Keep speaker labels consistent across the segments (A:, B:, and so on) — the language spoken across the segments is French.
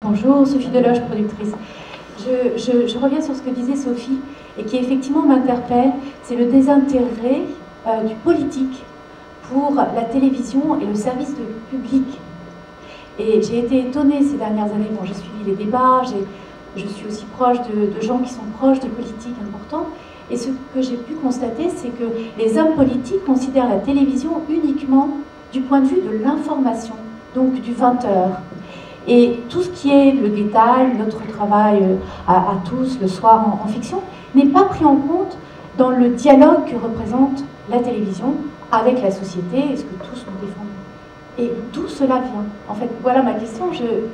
A: Bonjour, Sophie Deloche, productrice. Je, reviens sur ce que disait Sophie et qui effectivement m'interpelle, c'est le désintérêt euh, du politique pour la télévision et le service de public. Et j'ai été étonnée ces dernières années quand j'ai suivi les débats, je suis aussi proche de, gens qui sont proches de politiques importants, et ce que j'ai pu constater, c'est que les hommes politiques considèrent la télévision uniquement du point de vue de l'information, donc du 20 heures. Et tout ce qui est le détail, notre travail euh, à, tous le soir en, fiction, n'est pas pris en compte dans le dialogue que représente la télévision avec la société et ce que tous nous défendons. Et d'où cela vient? En fait, voilà ma question.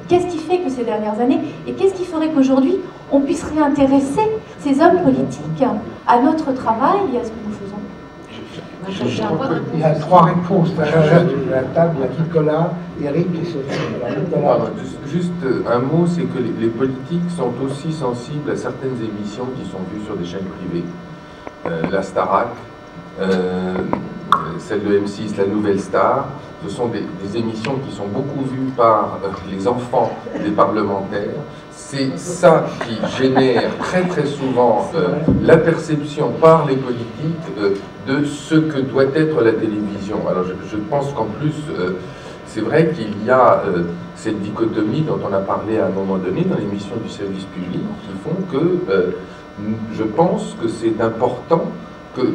A: Qu'est-ce qui fait que ces dernières années, et qu'est-ce qui ferait qu'aujourd'hui, on puisse réintéresser ces hommes politiques à notre travail et à ce que nous faisons
B: il y a trois réponses à la table. Il y a Nicolas, Eric et Sophie.
C: Juste un mot, c'est que les, politiques sont aussi sensibles à certaines émissions qui sont vues sur des chaînes privées. Euh, la Starac, euh, celle de M6, La Nouvelle Star, ce sont des, émissions qui sont beaucoup vues par euh, les enfants des parlementaires. C'est ça qui génère très très souvent la perception par les politiques de ce que doit être la télévision. Alors je, pense qu'en plus, euh, c'est vrai qu'il y a euh, cette dichotomie dont on a parlé à un moment donné dans l'émission du service public, qui font que euh, je pense que c'est important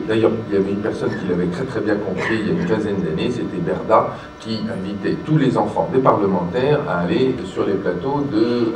C: d'ailleurs, il y avait une personne qui l'avait très très bien compris il y a une quinzaine d'années, c'était Berda, qui invitait tous les enfants des parlementaires à aller sur les plateaux de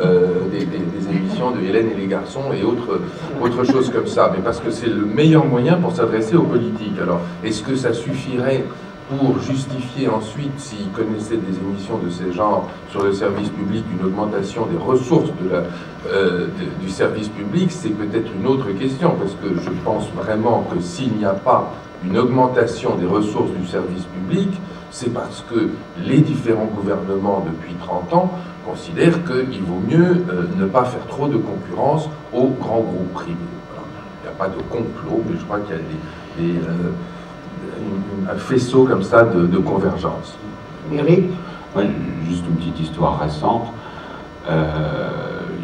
C: Hélène et les garçons et autres, autres choses comme ça. Mais parce que c'est le meilleur moyen pour s'adresser aux politiques. Alors, est-ce que ça suffirait pour justifier ensuite, s'ils connaissaient des émissions de ces genres sur le service public, une augmentation des ressources de la, euh, du service public, c'est peut-être une autre question, parce que je pense vraiment que s'il n'y a pas une augmentation des ressources du service public, c'est parce que les différents gouvernements depuis 30 ans considèrent qu'il vaut mieux euh, ne pas faire trop de concurrence aux grands groupes privés. Il n'y a pas de complot, mais je crois qu'il y a des... Euh, un faisceau comme ça de, convergence.
B: Eric
D: Juste une petite histoire récente. Euh,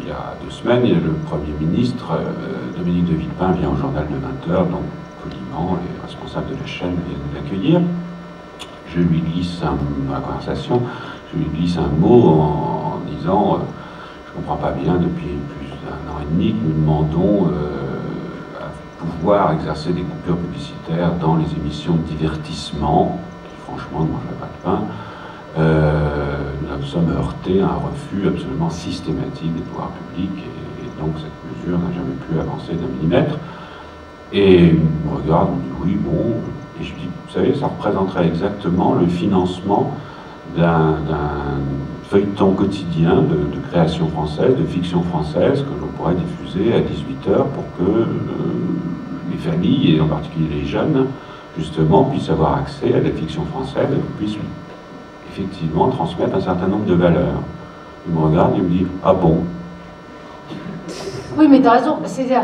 D: il y a deux semaines, le Premier ministre, euh, Dominique de Villepin, vient au journal de 20h, donc poliment, les responsables de la chaîne viennent l'accueillir. Je lui glisse un, la conversation, je lui glisse un mot en, disant euh, Je ne comprends pas bien, depuis plus d'un an et demi, que nous demandons pouvoir exercer des coupures publicitaires dans les émissions de divertissement, qui franchement ne mangeraient pas de pain, euh, nous sommes heurtés à un refus absolument systématique des pouvoirs publics, et, donc cette mesure n'a jamais pu avancer d'un millimètre. Et il me regarde, il me dit oui, bon, et je dis, vous savez, ça représenterait exactement le financement d'un feuilleton quotidien de, création française, de fiction française, que l'on pourrait diffuser à 18h pour que euh, les familles, et en particulier les jeunes, justement, puissent avoir accès à la fiction française et puissent effectivement transmettre un certain nombre de valeurs. Il me regarde et me dit Ah bon?
E: Oui, mais tu as raison. C'est-à-dire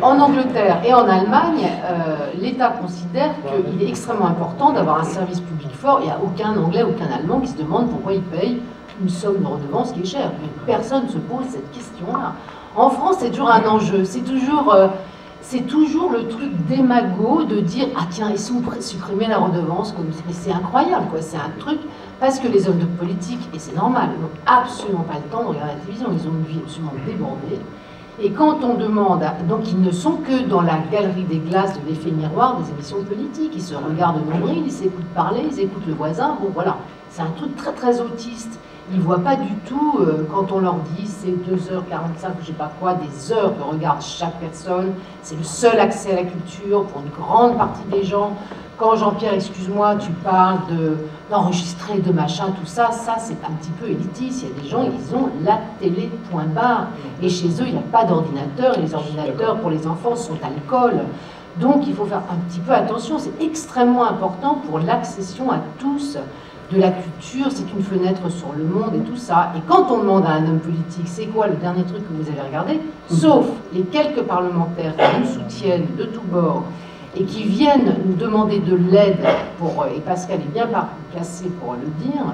E: qu'en Angleterre et en Allemagne, euh, l'État considère qu'il est extrêmement important d'avoir un service public fort. Il n'y a aucun Anglais, aucun Allemand qui se demande pourquoi il paye une somme de redevance qui est chère. Mais personne ne se pose cette question-là. En France, c'est toujours un enjeu. C'est toujours. Euh, toujours le truc démago de dire ah tiens ils sont supprimer la redevance comme c'est incroyable quoi c'est un truc parce que les hommes de politique et c'est normal n'ont absolument pas le temps de regarder la télévision ils ont une vie absolument débordée et quand on demande donc ils ne sont que dans la galerie des glaces de l'effet miroir des émissions politiques. Ils se regardent nombril ils s'écoutent parler ils écoutent le voisin. Bon voilà. C'est un truc très très autiste ils ne voient pas du tout, euh, quand on leur dit c'est 2h45, je sais pas quoi, des heures que regarde chaque personne, c'est le seul accès à la culture pour une grande partie des gens. Quand Jean-Pierre, excuse-moi, tu parles d'enregistrer, de, machin, tout ça, ça c'est un petit peu élitiste. Il y a des gens, ils ont la télé, point barre. Et chez eux, il n'y a pas d'ordinateur, les ordinateurs pour les enfants sont à. Donc il faut faire un petit peu attention, c'est extrêmement important pour l'accession à tous de la culture, c'est une fenêtre sur le monde et tout ça. Et quand on demande à un homme politique, c'est quoi le dernier truc que vous avez regardé, sauf les quelques parlementaires qui nous soutiennent de tous bords et qui viennent nous demander de l'aide, pour, et Pascal est bien placé pour le dire,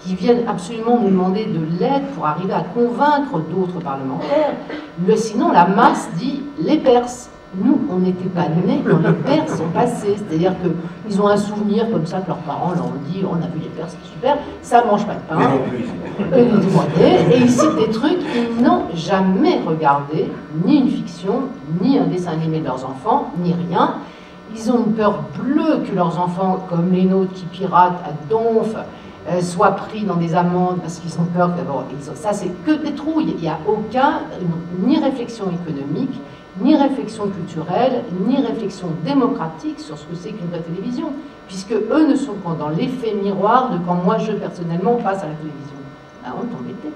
E: qui viennent absolument nous demander de l'aide pour arriver à convaincre d'autres parlementaires. Mais sinon, la masse dit les Perses. Nous, on n'était pas nés quand les Perses sont passés. C'est-à-dire qu'ils ont un souvenir comme ça que leurs parents leur ont dit on a vu les Perses, c'est super, ça mange pas de pain. Et ils citent des trucs, ils n'ont jamais regardé ni une fiction, ni un dessin animé de leurs enfants, ni rien. Ils ont une peur bleue que leurs enfants, comme les nôtres qui piratent à donf, euh, soient pris dans des amendes parce qu'ils ont peur d'abord. Ça, c'est que des trouilles. Il n'y a aucun, ni réflexion économique, ni réflexion culturelle, ni réflexion démocratique sur ce que c'est qu'une vraie télévision, puisque eux ne sont qu'en dans l'effet miroir de quand moi, je personnellement passe à la télévision. Ben, on embêté.